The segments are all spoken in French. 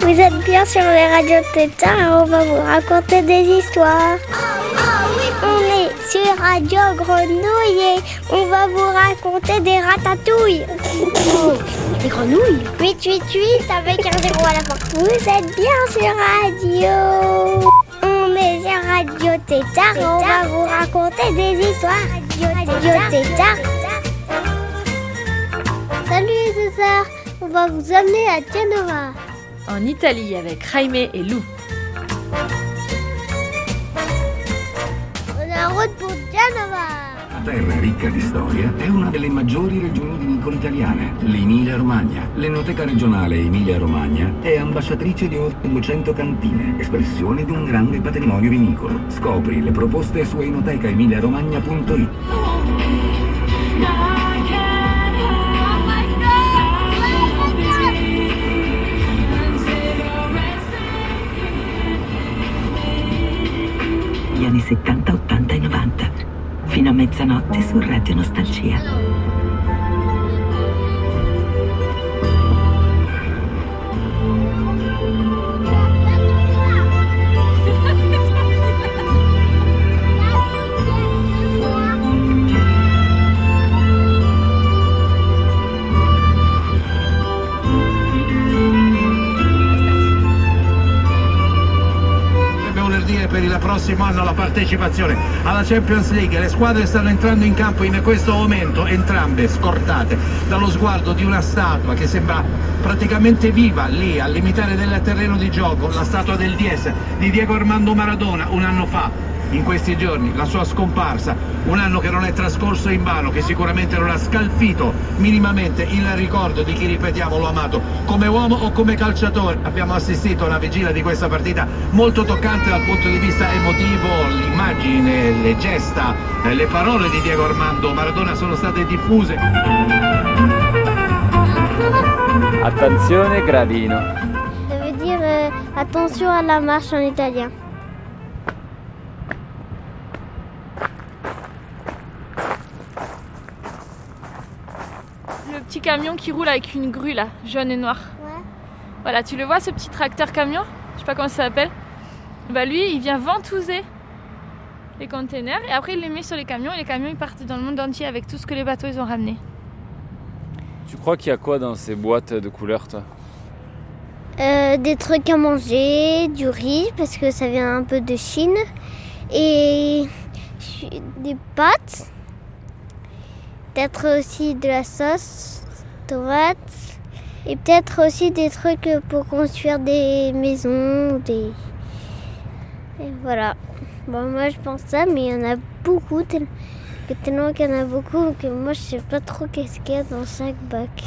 Vous êtes bien sur les radios Tétard et on va vous raconter des histoires. On est sur Radio Grenouille et on va vous raconter des ratatouilles. Des grenouilles? 888 avec un zéro à la fin. Vous êtes bien sur Radio. Radio Tétard on va vous raconter des histoires. Radio Tétard. Salut les sœurs, on va vous amener à Genova. En Italie avec Jaime et Lou. Ricca di storia è una delle maggiori regioni vinicolo-italiane, l'Emilia-Romagna. L'Enoteca regionale Emilia-Romagna è ambasciatrice di oltre 200 cantine, espressione di un grande patrimonio vinicolo. Scopri le proposte su enotecaemiliaromagna.it. gli anni 70, 80 e 90, fino a mezzanotte su Radio Nostalgia. Per il prossimo anno la partecipazione alla Champions League. Le squadre stanno entrando in campo in questo momento, entrambe scortate dallo sguardo di una statua che sembra praticamente viva lì al limitare del terreno di gioco, la statua del DS di Diego Armando Maradona un anno fa. In questi giorni la sua scomparsa, un anno che non è trascorso in vano, che sicuramente non ha scalfito minimamente il ricordo di chi, ripetiamo, l'ha amato come uomo o come calciatore. Abbiamo assistito a una vigilia di questa partita molto toccante dal punto di vista emotivo, l'immagine, le gesta, le parole di Diego Armando Maradona sono state diffuse. Attenzione gradino. Veut dire euh, attention à la marche petit camion qui roule avec une grue là, jaune et noire. Ouais. Voilà, tu le vois ce petit tracteur camion? Je sais pas comment ça s'appelle. Bah lui, il vient ventouser les containers et après il les met sur les camions et les camions ils partent dans le monde entier avec tout ce que les bateaux ils ont ramené. Tu crois qu'il y a quoi dans ces boîtes de couleurs, toi? Euh, des trucs à manger, du riz parce que ça vient un peu de Chine et des pâtes. Peut-être aussi de la sauce, tomate et peut-être aussi des trucs pour construire des maisons, des et voilà. Bon, moi je pense ça, mais il y en a beaucoup, tellement qu'il y en a beaucoup que moi je sais pas trop qu'est-ce qu'il y a dans chaque bac.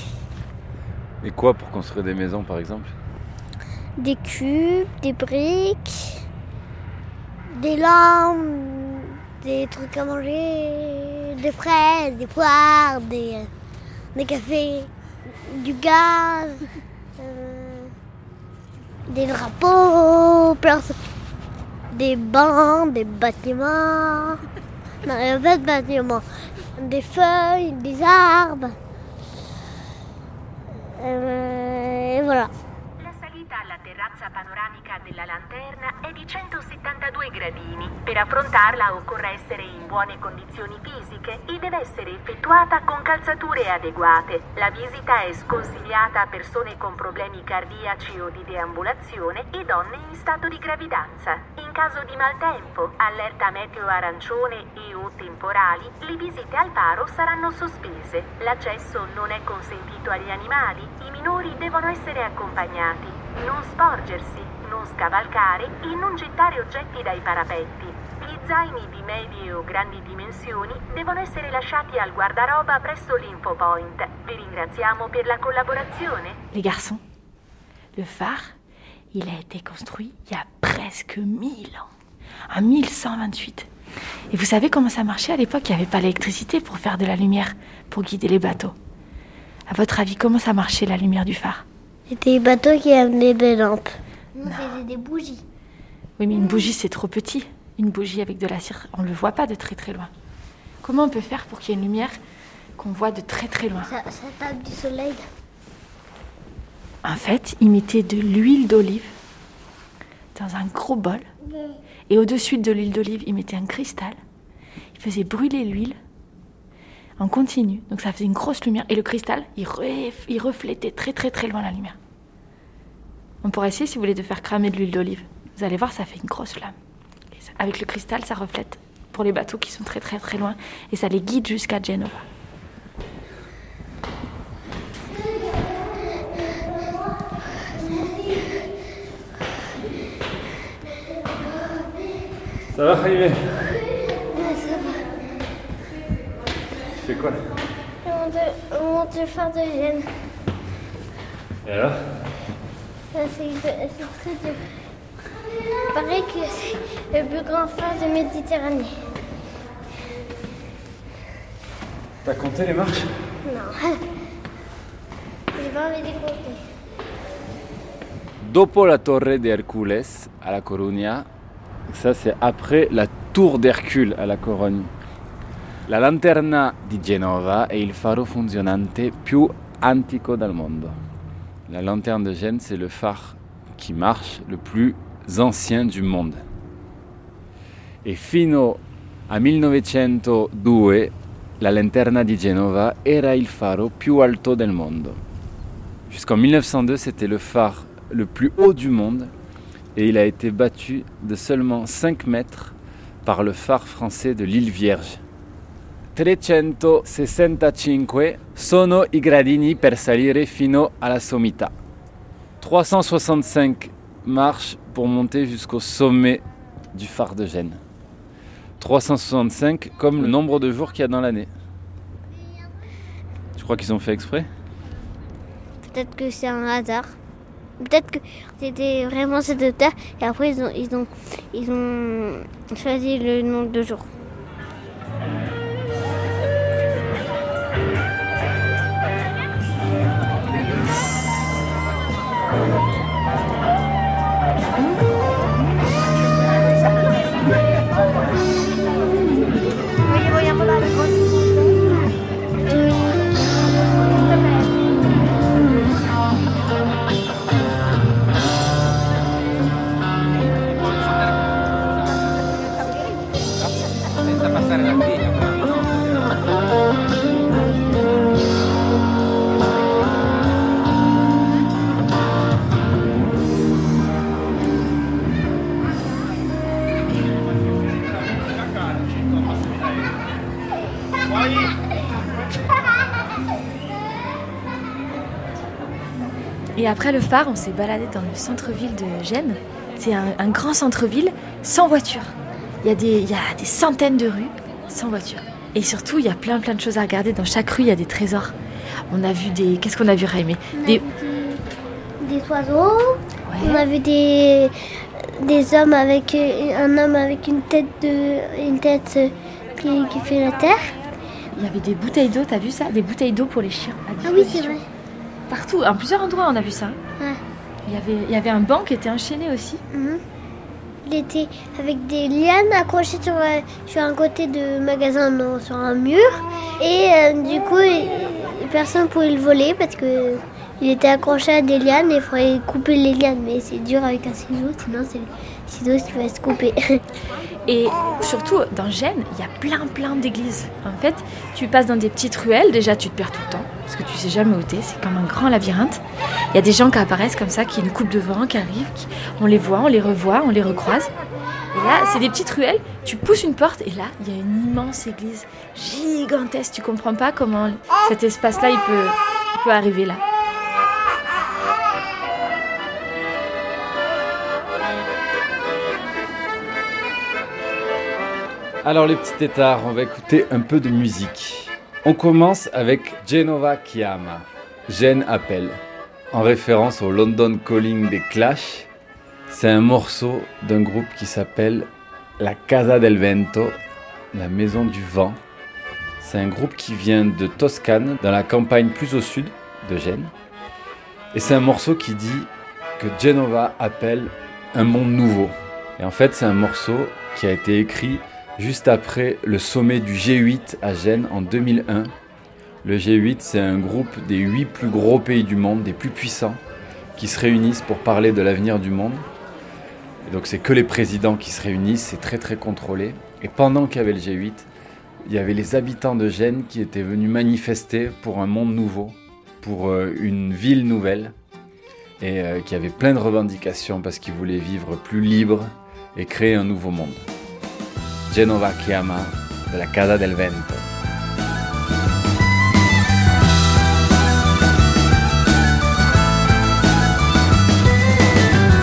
Et quoi pour construire des maisons, par exemple? Des cubes, des briques, des lampes, des trucs à manger, des fraises, des poires, des, des cafés, du gaz, euh, des drapeaux, des bancs, des bâtiments. Des feuilles, des arbres. Euh, et voilà. Della lanterna è di 172 gradini. Per affrontarla occorre essere in buone condizioni fisiche e deve essere effettuata con calzature adeguate. La visita è sconsigliata a persone con problemi cardiaci o di deambulazione e donne in stato di gravidanza. In caso di maltempo, allerta meteo arancione e o temporali, le visite al faro saranno sospese. L'accesso non è consentito agli animali, i minori devono essere accompagnati. Non sporgersi, non scavalcare e non gettare oggetti dai parapetti. Gli zaini di medie o grandi dimensioni devono essere lasciati al guardaroba presso l'Infopoint. Vi ringraziamo per la collaborazione. Les garçons, le phare, il a été construit il y a presque 1000 ans. En 1128. Et vous savez comment ça marchait à l'époque Il n'y avait pas l'électricité pour faire de la lumière, pour guider les bateaux. À votre avis, comment ça marchait la lumière du phare C'était les bateaux qui amenaient des lampes. Nous, c'était des bougies. Oui, mais une bougie, c'est trop petit. une bougie avec de la cire, on ne le voit pas de très très loin. Comment on peut faire pour qu'il y ait une lumière qu'on voit de très très loin? Ça, ça tape du soleil. En fait, ils mettaient de l'huile d'olive dans un gros bol. Et au-dessus de l'huile d'olive, ils mettaient un cristal. Ils faisaient brûler l'huile en continu. Donc ça faisait une grosse lumière. Et le cristal, il, re- il reflétait très très très loin la lumière. On pourrait essayer, si vous voulez, de faire cramer de l'huile d'olive. Vous allez voir, ça fait une grosse flamme. Avec le cristal, ça reflète pour les bateaux qui sont très très très loin. Et ça les guide jusqu'à Genova. Ça va, Jaime? Fais quoi On monte, on monte le phare de Gênes. Et alors Ça, C'est c'est très dur. Il paraît que c'est le plus grand phare de Méditerranée. T'as compté les marches Non. J'ai pas envie de compter. Dopo la Torre de Hercules à La Coruña, ça c'est après la Tour d'Hercule à La Corogne. La lanterna di Genova è il faro funzionante più antico del mondo. La lanterne de Gênes, c'est le phare qui marche le plus ancien du monde. E fino a 1902 la lanterna di Genova era il faro più alto del mondo. Jusqu'en 1902, c'était le phare le plus haut du monde et il a été battu de seulement 5 mètres par le phare français de l'île Vierge. 365 sono i gradini per salire fino alla sommità. 365 marches pour monter jusqu'au sommet du phare de Gênes. 365 comme le nombre de jours qu'il y a dans l'année. Tu crois qu'ils ont fait exprès? Peut-être que c'est un hasard. Peut-être que c'était vraiment cette hauteur et après ils ils ont, ils ont choisi le nombre de jours. Et après le phare, on s'est baladé dans le centre-ville de Gênes. C'est un, un grand centre-ville sans voiture. Il y, a des, il y a des centaines de rues sans voiture. Et surtout, il y a plein plein de choses à regarder. Dans chaque rue, il y a des trésors. On a vu des... Qu'est-ce qu'on a vu, Raimé? Des... des, des oiseaux, on a vu des, des hommes avec euh, un homme avec une tête de une tête euh, qui, qui fait la terre. Il y avait des bouteilles d'eau, t'as vu ça? Des bouteilles d'eau pour les chiens. Ah oui, c'est vrai. Partout, en plusieurs endroits, on a vu ça. Ouais. Il y avait, il y avait un banc qui était enchaîné aussi. Mhm. Il était avec des lianes accrochées sur, euh, sur un côté de magasin, non, sur un mur. Et euh, du coup, personne ne pouvait le voler parce que il était accroché à des lianes et il faudrait couper les lianes. Mais c'est dur avec un ciseau, sinon c'est le ciseau qui va se couper. Et surtout, dans Gênes, il y a plein plein d'églises. En fait, tu passes dans des petites ruelles, déjà tu te perds tout le temps, parce que tu sais jamais où t'es, c'est comme un grand labyrinthe. Il y a des gens qui apparaissent comme ça, qui nous coupent devant, qui arrivent, on les voit, on les revoit, on les recroise. Et là, c'est des petites ruelles, tu pousses une porte et là, il y a une immense église gigantesque. Tu comprends pas comment cet espace-là, il peut arriver là. Alors les petits tétards, on va écouter un peu de musique. On commence avec Genova Chiama, Gênes appelle, en référence au London Calling des Clash. C'est un morceau d'un groupe qui s'appelle La Casa del Vento, la maison du vent. C'est un groupe qui vient de Toscane, dans la campagne plus au sud de Gênes. Et c'est un morceau qui dit que Genova appelle un monde nouveau. Et en fait, c'est un morceau qui a été écrit juste après le sommet du G8 à Gênes en 2001. Le G8, c'est un groupe des huit plus gros pays du monde, des plus puissants, qui se réunissent pour parler de l'avenir du monde. Donc c'est que les présidents qui se réunissent, c'est très très contrôlé. Et pendant qu'il y avait le G8, il y avait les habitants de Gênes qui étaient venus manifester pour un monde nouveau, pour euh, une ville nouvelle, et euh, qui avait plein de revendications parce qu'ils voulaient vivre plus libre et créer un nouveau monde. Genova Chiama de la Casa del Vento.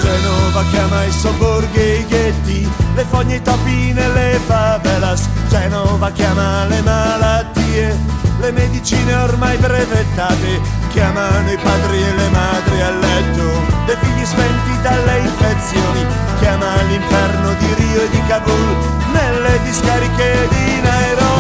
Genova chiama i sobborghi e i ghetti, le fogne i topi nelle favelas. Genova chiama le malattie, le medicine ormai brevettate. Chiamano i padri e le madri a letto, dei figli spenti dalle infezioni. Chiama l'inferno di Rio e di Kabul, nelle discariche di Nairobi.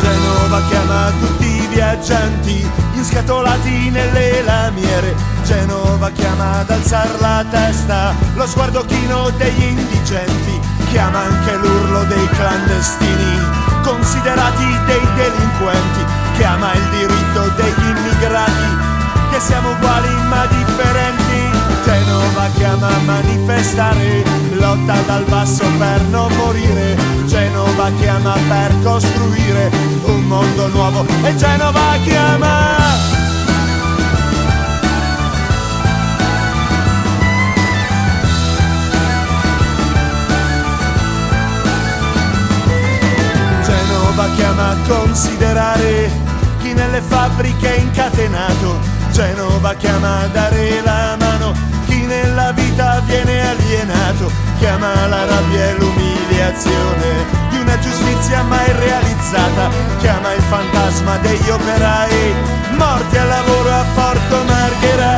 Genova chiama tutti i viaggianti inscatolati nelle lamiere. Genova chiama ad alzar la testa lo sguardo chino degli indigenti. Chiama anche l'urlo dei clandestini, considerati dei delinquenti. Chiama il diritto degli immigrati, che siamo uguali ma differenti. Genova chiama a manifestare, lotta dal basso per non morire. Genova chiama per costruire un mondo nuovo e Genova chiama. Chiama a considerare chi nelle fabbriche è incatenato. Genova chiama a dare la mano chi nella vita viene alienato. Chiama la rabbia e l'umiliazione di una giustizia mai realizzata. Chiama il fantasma degli operai morti al lavoro a Porto Marghera.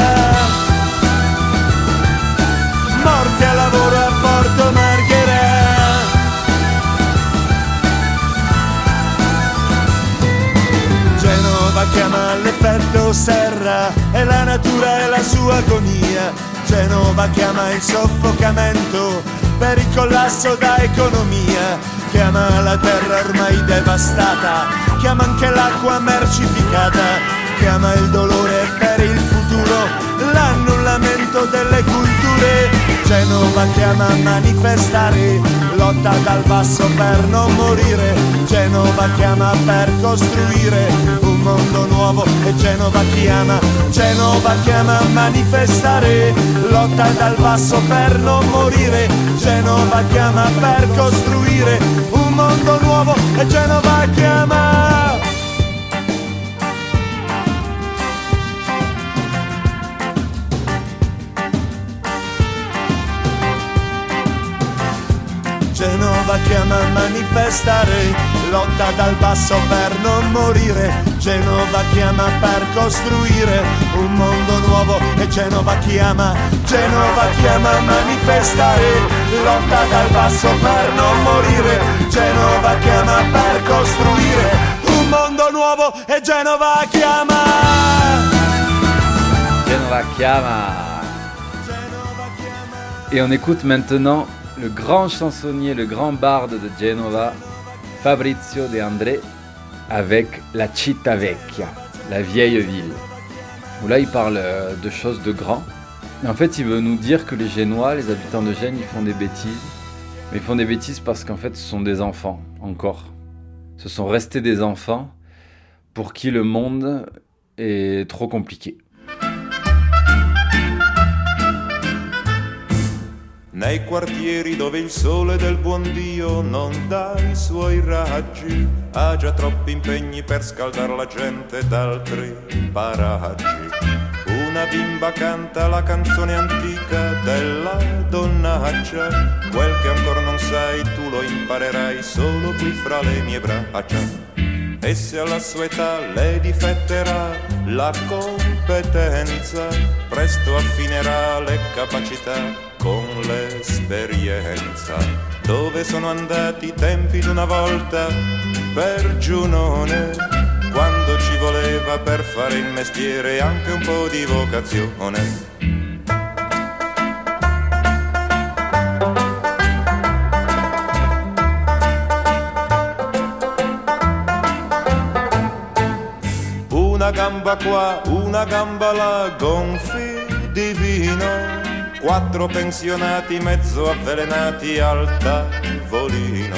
Morti al serra e la natura e la sua agonia. Genova chiama il soffocamento per il collasso da economia. Chiama la terra ormai devastata, chiama anche l'acqua mercificata. Chiama il dolore per il futuro, l'annullamento delle culture. Genova chiama a manifestare, lotta dal basso per non morire. Genova chiama per costruire mondo nuovo e Genova chiama, Genova chiama a manifestare, lotta dal basso per non morire. Genova chiama per costruire un mondo nuovo e Genova chiama. Genova chiama a manifestare, lotta dal basso per non morire. Genova chiama per costruire un mondo nuovo e Genova chiama, Genova chiama a manifestare, lotta dal basso per non morire. Genova chiama per costruire un mondo nuovo e Genova chiama. Genova Chiama. Et on écoute maintenant le grand chansonnier, le grand barde de Genova, Fabrizio De André, avec La Città Vecchia, la vieille ville. Où là, il parle euh, de choses de grand. Et en fait, il veut nous dire que les Génois, les habitants de Gênes, ils font des bêtises. Mais ils font des bêtises parce qu'en fait, ce sont des enfants, encore. Ce sont restés des enfants pour qui le monde est trop compliqué. Nei quartieri dove il sole del buon Dio non dà i suoi raggi, ha già troppi impegni per scaldare la gente d'altri paraggi. Una bimba canta la canzone antica della donnaccia, quel che ancora non sai tu lo imparerai solo qui fra le mie braccia. E se alla sua età le difetterà la competenza, presto affinerà le capacità l'esperienza. Dove sono andati i tempi di una volta per Giunone, quando ci voleva per fare il mestiere anche un po' di vocazione. Una gamba qua, una gamba là, gonfi di vino. Quattro pensionati mezzo avvelenati al tavolino.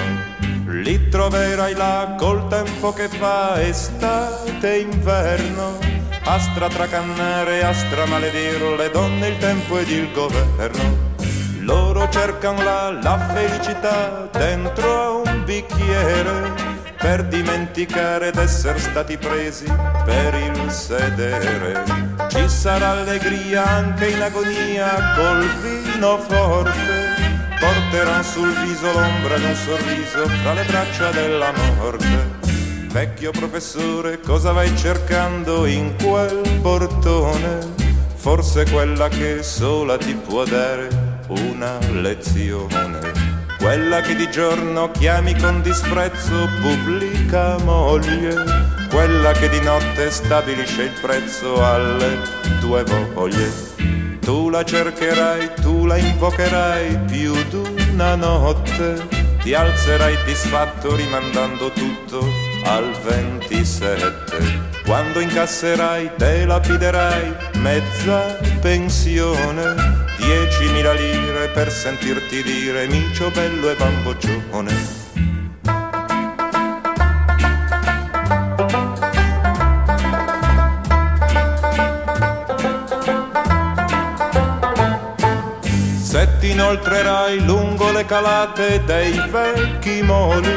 Li troverai là col tempo che fa estate e inverno. A stratracannare, a stramaledire le donne, il tempo ed il governo. Loro cercano là la felicità dentro a un bicchiere per dimenticare d'essere stati presi per il sedere. Ci sarà allegria anche in agonia col vino forte, porterà sul viso l'ombra di un sorriso fra le braccia della morte. Vecchio professore, cosa vai cercando in quel portone? Forse quella che sola ti può dare una lezione quella che di giorno chiami con disprezzo pubblica moglie, quella che di notte stabilisce il prezzo alle tue voglie. Tu la cercherai, tu la invocherai più d'una notte, ti alzerai disfatto rimandando tutto al 27. Quando incasserai te lapiderai mezza pensione 10.000 lire per sentirti dire micio bello e bamboccione. Se ti inoltrerai lungo le calate dei vecchi moli,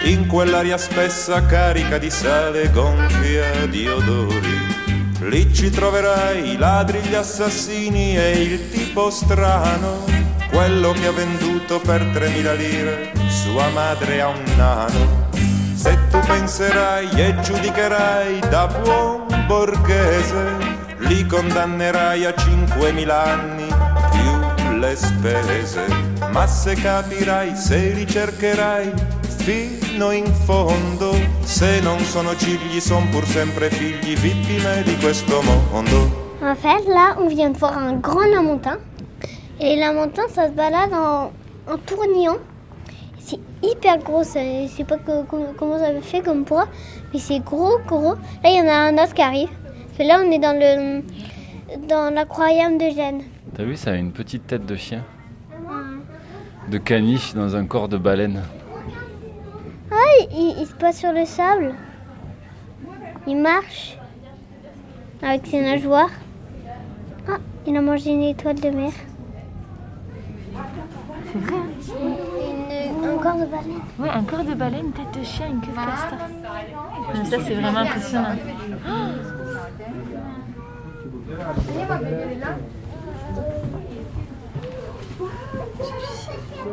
in quell'aria spessa carica di sale gonfia di odori. Lì ci troverai i ladri, gli assassini e il tipo strano, quello che ha venduto per 3.000 lire sua madre a un nano. Se tu penserai e giudicherai da buon borghese, li condannerai a 5.000 anni più le spese. Ma se capirai, se ricercherai fino in fondo, se non sono cigli, son pur sempre figli, vittime di questo mondo. En fait, là, on vient de voir un grand lamentin. Et lamentin, ça se balade en, en tourniant. C'est hyper gros, ça- je sais pas que- comment ça fait comme poids, mais c'est gros, gros. Là, il y en a un autre qui arrive. Parce que là, on est dans le dans de Gênes. T'as vu, ça a une petite tête de chien. De caniche dans un corps de baleine. Ah, il, il se passe sur le sable. Il marche avec ses nageoires. Ah, il a mangé une étoile de mer. C'est vrai Une- un corps de baleine. Ouais, un corps de baleine, une tête de chien, une queue de castor. Mais ça, c'est vraiment impressionnant.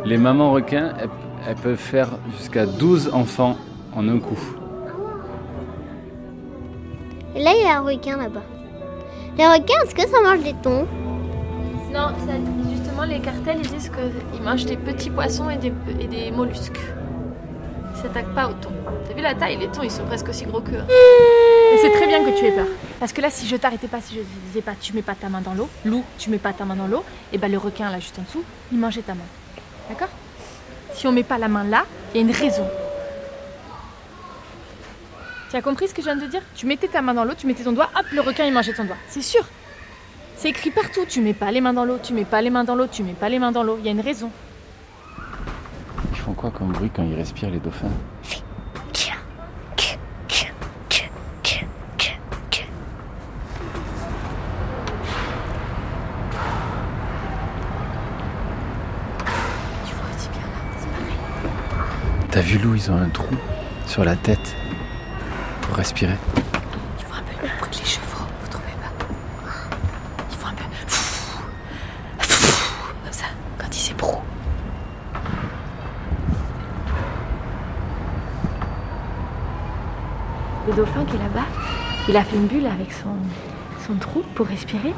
Les mamans requins, elles, elles peuvent faire jusqu'à 12 enfants en un coup. Et là, il y a un requin là-bas. Les requins, est-ce que ça mange des thons? Non, ça, justement, les cartels, ils disent qu'ils mangent des petits poissons et des, et des mollusques. Ils s'attaquent pas aux thons. T'as vu la taille Les thons, ils sont presque aussi gros qu'eux. Et c'est très bien que tu aies peur. Parce que là, si je t'arrêtais pas, si je disais pas, tu mets pas ta main dans l'eau, loup, tu mets pas ta main dans l'eau, et ben le requin là juste en dessous, il mangeait ta main. D'accord? Si on met pas la main là, il y a une raison. Tu as compris ce que je viens de dire? Tu mettais ta main dans l'eau, tu mettais ton doigt, hop, le requin il mangeait ton doigt. C'est sûr. C'est écrit partout. Tu mets pas les mains dans l'eau, tu mets pas les mains dans l'eau, tu mets pas les mains dans l'eau. Il y a une raison. Quoi comme bruit quand ils respirent les dauphins. T'as vu Lou, ils ont un trou sur la tête pour respirer. Tu vois un peu le bruit que les chevaux, vous trouvez pas Ils font un peu comme ça quand ils s'ébrouent. Le dauphin qui est là-bas, il a fait une bulle avec son, son trou pour respirer.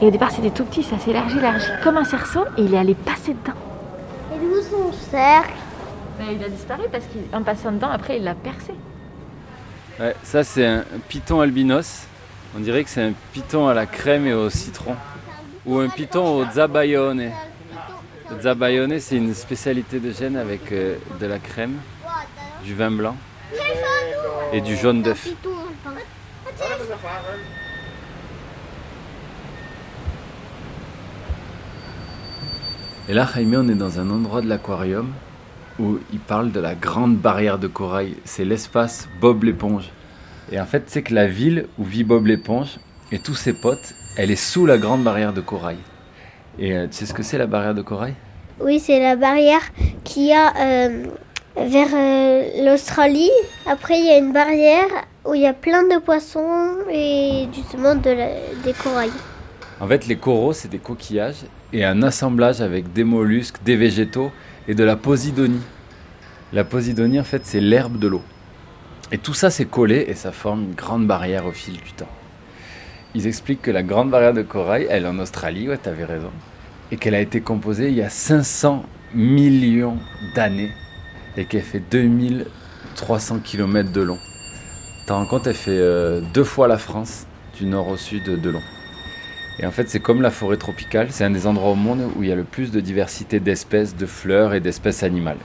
Et au départ, c'était tout petit, ça s'est élargi, élargi comme un cerceau, et il est allé passer dedans. Et d'où son cercle Mais il a disparu parce qu'en passant dedans, après, il l'a percé. Ouais, ça c'est un python albinos. On dirait que c'est un python à la crème et au citron. Ou un python au zabayone. Le zabayone, c'est une spécialité de Gênes avec euh, de la crème, du vin blanc et du jaune d'œuf. Et là, Jaime, on est dans un endroit de l'aquarium où il parle de la grande barrière de corail. C'est l'espace Bob l'éponge. Et en fait, c'est que la ville où vit Bob l'éponge et tous ses potes, elle est sous la grande barrière de corail. Et euh, tu sais ce que c'est la barrière de corail? Oui, c'est la barrière qu'il y a euh, vers euh, l'Australie. Après, il y a une barrière où il y a plein de poissons et justement de des corails. En fait, les coraux, c'est des coquillages et un assemblage avec des mollusques, des végétaux et de la posidonie. La posidonie, en fait, c'est l'herbe de l'eau. Et tout ça, c'est collé et ça forme une grande barrière au fil du temps. Ils expliquent que la grande barrière de corail, elle est en Australie, ouais, t'avais raison, et qu'elle a été composée il y a 500 millions d'années et qu'elle fait 2300 km de long. T'en rends compte, elle fait euh, deux fois la France du nord au sud de long. Et en fait, c'est comme la forêt tropicale, c'est un des endroits au monde où il y a le plus de diversité d'espèces de fleurs et d'espèces animales.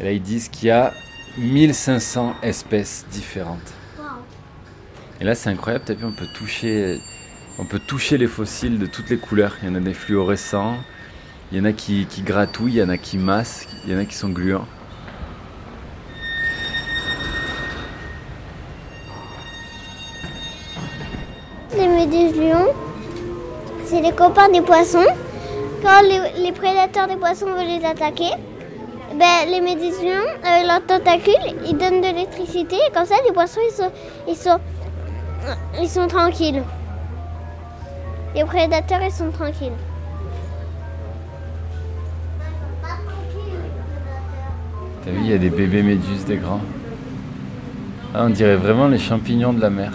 Et là, ils disent qu'il y a 1500 espèces différentes. Et là, c'est incroyable, t'as vu, on peut toucher, on peut toucher les fossiles de toutes les couleurs. Il y en a des fluorescents, il y en a qui, qui gratouillent, il y en a qui massent, il y en a qui sont. Les méduses lions, c'est les copains des poissons. Quand les, prédateurs des poissons veulent les attaquer, ben, les méduses lions, avec leurs tentacules, ils donnent de l'électricité. Et comme ça, les poissons, ils sont, ils sont, ils sont tranquilles. Les prédateurs, ils sont tranquilles. T'as vu, il y a des bébés méduses, des grands. Ah, on dirait vraiment les champignons de la mer.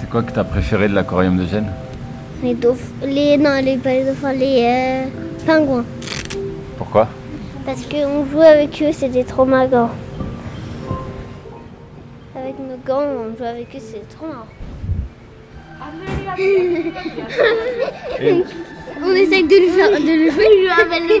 C'est quoi que t'as préféré de l'aquarium de Gênes? Les dauphins, les, non, les, pas les dauphins, les euh, pingouins. Pourquoi? Parce qu'on jouait avec eux, c'était trop marrant. Avec nos gants, on jouait avec eux, c'était trop marrant. on essaye de le faire, de le jouer, je lui rappelle le.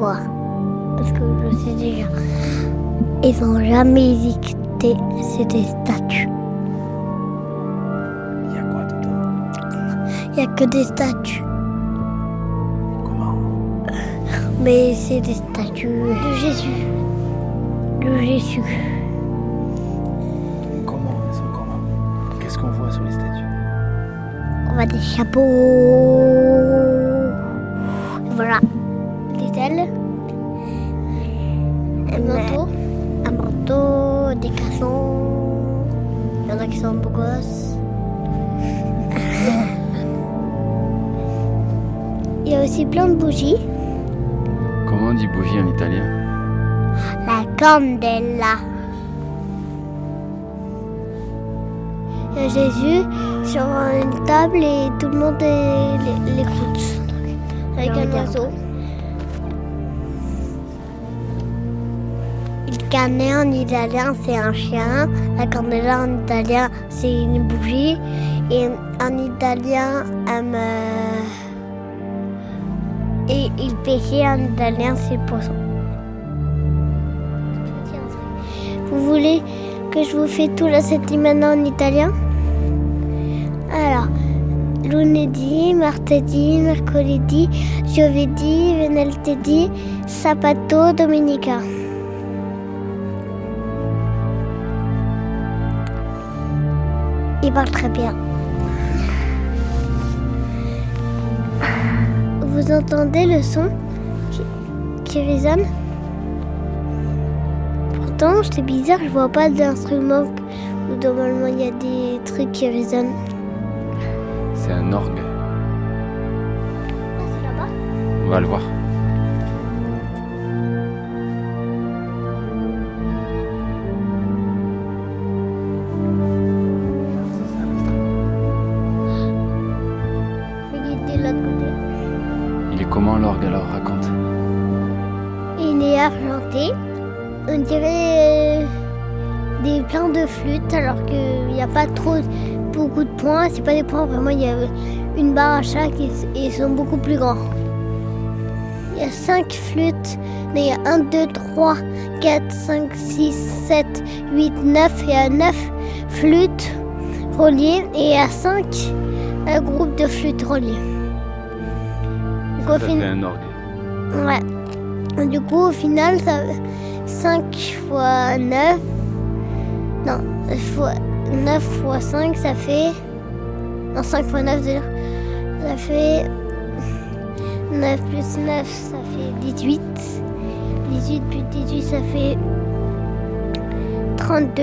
savoir. Parce que je sais déjà. Ils ont jamais existé. C'est des statues. Il y a quoi dedans? Il n'y a que des statues. Comment? Mais c'est des statues de Jésus. De Jésus. Comment? Sont comment? Qu'est-ce qu'on voit sur les statues? On voit des chapeaux. Voilà. Il y en a qui sont beaux gosses. Il y a aussi plein de bougies. Comment on dit bougie en italien? La candela. Il y a Jésus sur une table et tout le monde l'écoute. avec un oiseau. Il canet en italien, c'est un chien. La candela en italien, c'est une bougie. Et en italien, et il pêchait en italien, c'est poisson. Vous voulez que je vous fais tout la settimana en italien? Alors, lunedì, martedì, mercoledì, giovedì, venerdì, sabato, domenica. Il parle très bien. Vous entendez le son qui, qui résonne? Pourtant, c'est bizarre, je vois pas d'instrument où normalement il y a des trucs qui résonnent. C'est un orgue. C'est là-bas? On va le voir. Dirait euh, des plein de flûtes alors qu'il n'y a pas trop beaucoup de points. C'est pas des points vraiment, il y a une barre à chaque et, et ils sont beaucoup plus grands. Il y a 5 flûtes. Mais il y a 1, 2, 3, 4, 5, 6, 7, 8, 9. Il y a 9 flûtes reliées et il y a 5 groupes de flûtes reliées. Ça fin- fait un orgue. Ouais. Du coup, au final, ça 5 fois 9. Non, fois 9 fois 5, ça fait. Non, 5 fois 9, c'est-à-dire. Ça fait. 9 plus 9, ça fait 18. 18 plus 18, ça fait. 32.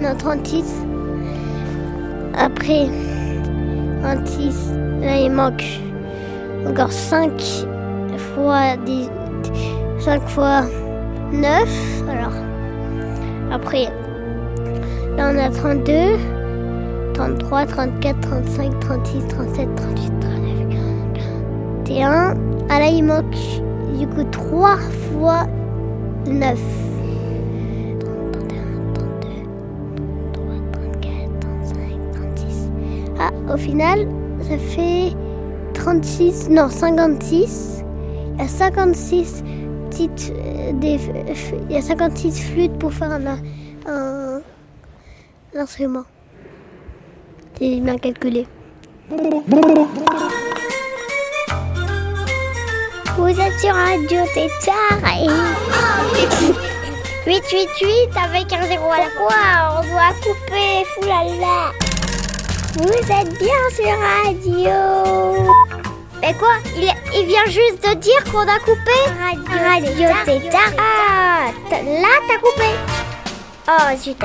Non, 36. Après. 26. Là, il manque encore 5 fois 10, 5 fois 9. Alors, après, là on a 32, 33, 34, 35, 36, 37, 38, 39, 41. Ah là, il manque du coup 3 fois 9. 30, 31, 32, 33, 34, 35, 36. Ah, au final, ça fait 36, non, 56. Il y a 56 euh, des, il y a 56 flûtes pour faire un, instrument. J'ai bien calculé. Vous êtes sur Radio Tétard et. 888 avec un zéro à la fois, on doit couper, foulala. Vous êtes bien sur radio. Mais quoi il, il vient juste de dire qu'on a coupé Radio, Radio Tétard. Ah, là t'as coupé. Oh, zut.